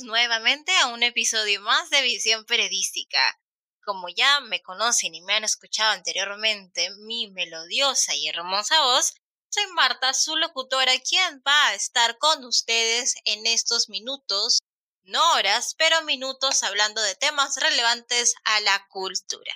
nuevamente a un episodio más de Visión Periodística. Como ya me conocen y me han escuchado anteriormente mi melodiosa y hermosa voz, soy Marta, su locutora, quien va a estar con ustedes en estos minutos, no horas, pero minutos hablando de temas relevantes a la cultura.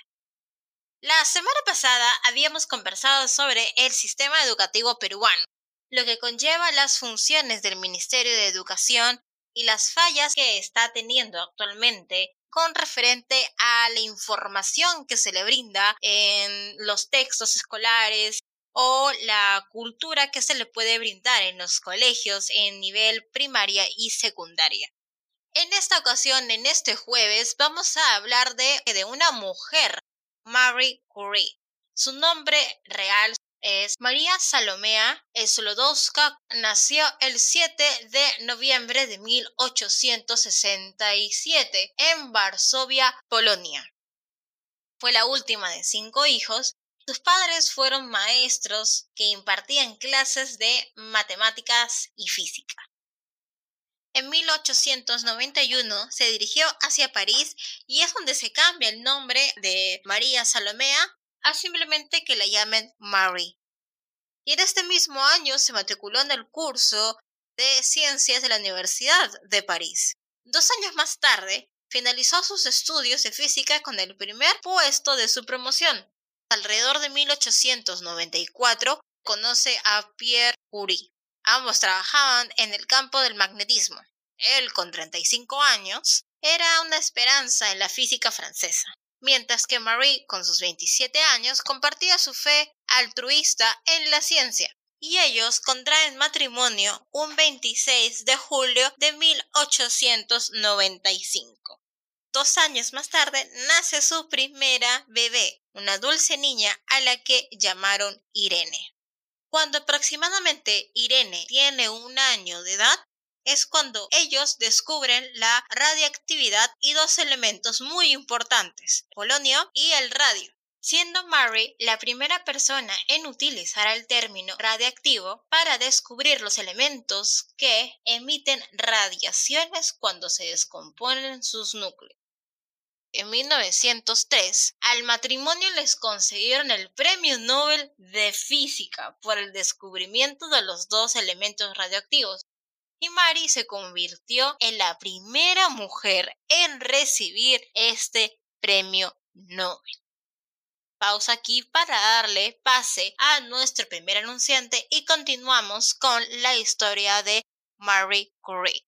La semana pasada habíamos conversado sobre el sistema educativo peruano, lo que conlleva las funciones del Ministerio de Educación y las fallas que está teniendo actualmente con referente a la información que se le brinda en los textos escolares o la cultura que se le puede brindar en los colegios en nivel primaria y secundaria. En esta ocasión, en este jueves, vamos a hablar de, de una mujer, Marie Curie. Su nombre real María Salomea Slodowska. Nació el 7 de noviembre de 1867 en Varsovia, Polonia. Fue la última de cinco hijos. Sus padres fueron maestros que impartían clases de matemáticas y física. En 1891 se dirigió hacia París y es donde se cambia el nombre de María Salomea a simplemente que la llamen Mary. Y en este mismo año se matriculó en el curso de Ciencias de la Universidad de París. Dos años más tarde, finalizó sus estudios de física con el primer puesto de su promoción. Alrededor de 1894 conoce a Pierre Curie. Ambos trabajaban en el campo del magnetismo. Él, con 35 años, era una esperanza en la física francesa mientras que Marie, con sus 27 años, compartía su fe altruista en la ciencia. Y ellos contraen matrimonio un 26 de julio de 1895. Dos años más tarde nace su primera bebé, una dulce niña a la que llamaron Irene. Cuando aproximadamente Irene tiene un año de edad, es cuando ellos descubren la radiactividad y dos elementos muy importantes, polonio y el radio siendo Mary la primera persona en utilizar el término radiactivo para descubrir los elementos que emiten radiaciones cuando se descomponen sus núcleos. En 1903, al matrimonio les concedieron el Premio Nobel de Física por el descubrimiento de los dos elementos radioactivos, y Mary se convirtió en la primera mujer en recibir este premio Nobel. Pausa aquí para darle pase a nuestro primer anunciante y continuamos con la historia de Marie Curie.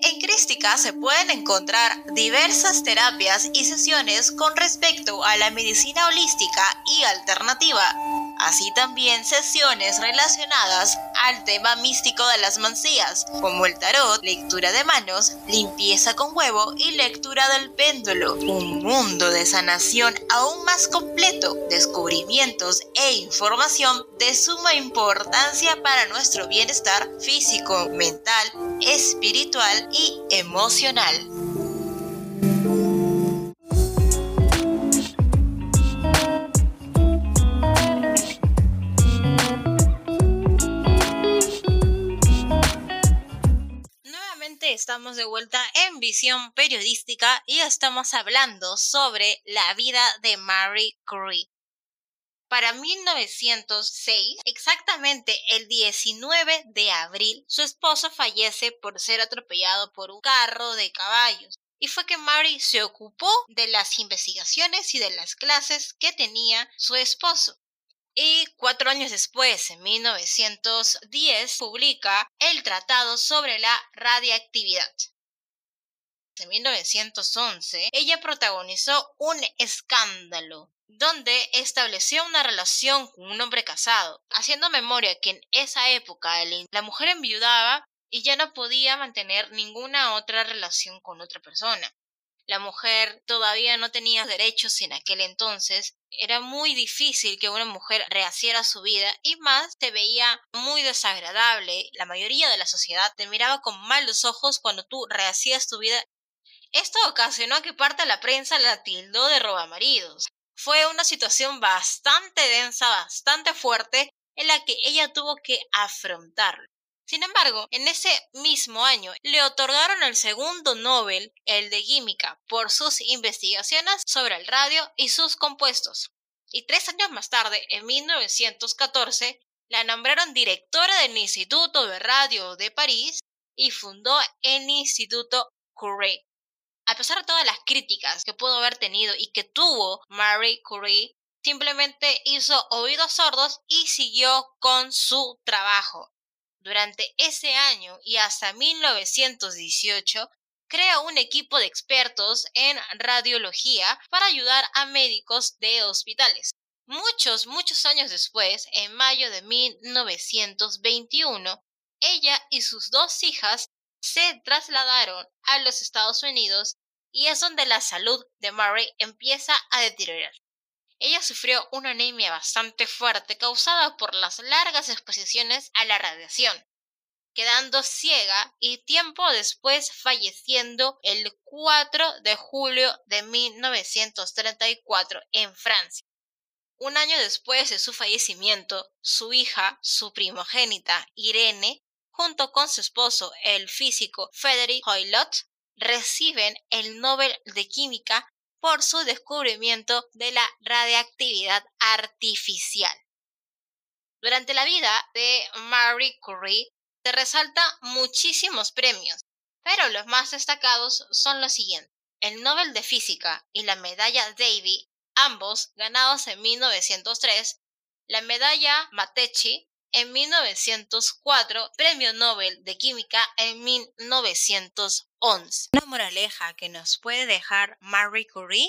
En Crística se pueden encontrar diversas terapias y sesiones con respecto a la medicina holística y alternativa así también sesiones relacionadas al tema místico de las mancías, como el tarot, lectura de manos, limpieza con huevo y lectura del péndulo. Un mundo de sanación aún más completo, descubrimientos e información de suma importancia para nuestro bienestar físico, mental, espiritual y emocional. De vuelta en visión periodística y estamos hablando sobre la vida de Marie Curie. Para 1906, exactamente el 19 de abril, su esposo fallece por ser atropellado por un carro de caballos. Y fue que Marie se ocupó de las investigaciones y de las clases que tenía su esposo. Y cuatro años después, en 1910, publica el Tratado sobre la Radiactividad. En 1911, ella protagonizó un escándalo donde estableció una relación con un hombre casado, haciendo memoria que en esa época la mujer enviudaba y ya no podía mantener ninguna otra relación con otra persona la mujer todavía no tenía derechos en aquel entonces, era muy difícil que una mujer rehaciera su vida y más se veía muy desagradable. La mayoría de la sociedad te miraba con malos ojos cuando tú rehacías tu vida. Esto ocasionó que parte de la prensa la tildó de robamaridos. Fue una situación bastante densa, bastante fuerte, en la que ella tuvo que afrontarlo. Sin embargo, en ese mismo año le otorgaron el segundo Nobel, el de Química, por sus investigaciones sobre el radio y sus compuestos. Y tres años más tarde, en 1914, la nombraron directora del Instituto de Radio de París y fundó el Instituto Curie. A pesar de todas las críticas que pudo haber tenido y que tuvo Marie Curie, simplemente hizo oídos sordos y siguió con su trabajo. Durante ese año y hasta 1918, crea un equipo de expertos en radiología para ayudar a médicos de hospitales. Muchos, muchos años después, en mayo de 1921, ella y sus dos hijas se trasladaron a los Estados Unidos y es donde la salud de Murray empieza a deteriorar. Ella sufrió una anemia bastante fuerte causada por las largas exposiciones a la radiación, quedando ciega y tiempo después falleciendo el 4 de julio de 1934 en Francia. Un año después de su fallecimiento, su hija, su primogénita, Irene, junto con su esposo, el físico Frederick Hoylott, reciben el Nobel de Química por su descubrimiento de la radiactividad artificial. Durante la vida de Marie Curie se resalta muchísimos premios, pero los más destacados son los siguientes. El Nobel de Física y la medalla Davy, ambos ganados en 1903, la medalla Matechi en 1904, Premio Nobel de Química en 1911. Una moraleja que nos puede dejar Marie Curie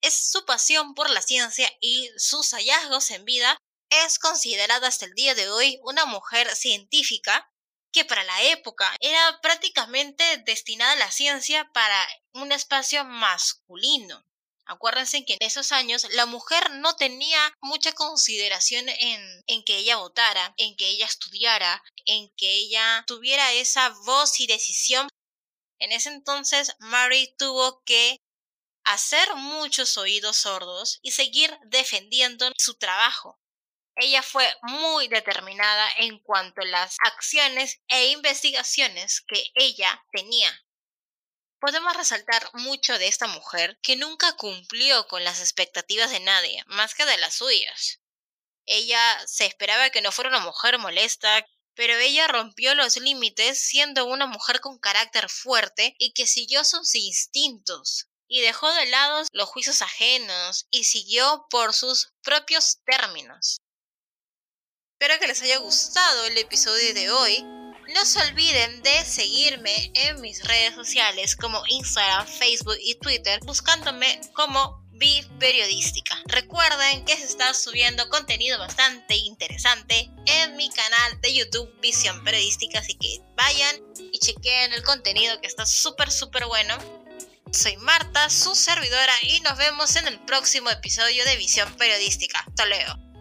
es su pasión por la ciencia y sus hallazgos en vida es considerada hasta el día de hoy una mujer científica que para la época era prácticamente destinada a la ciencia para un espacio masculino. Acuérdense que en esos años la mujer no tenía mucha consideración en, en, que ella votara, en que ella estudiara, en que ella tuviera esa voz y decisión. En ese entonces Mary tuvo que hacer muchos oídos sordos y seguir defendiendo su trabajo. Ella fue muy determinada en cuanto a las acciones e investigaciones que ella tenía podemos resaltar mucho de esta mujer que nunca cumplió con las expectativas de nadie, más que de las suyas. Ella se esperaba que no fuera una mujer molesta, pero ella rompió los límites siendo una mujer con carácter fuerte y que siguió sus instintos, y dejó de lado los juicios ajenos y siguió por sus propios términos. Espero que les haya gustado el episodio de hoy no se olviden de seguirme en mis redes sociales como Instagram, Facebook y Twitter buscándome como Viv Periodística. Recuerden que se está subiendo contenido bastante interesante en mi canal de YouTube Visión Periodística, así que vayan y chequen el contenido que está súper súper bueno. Soy Marta, su servidora, y nos vemos en el próximo episodio de Visión Periodística. Hasta luego.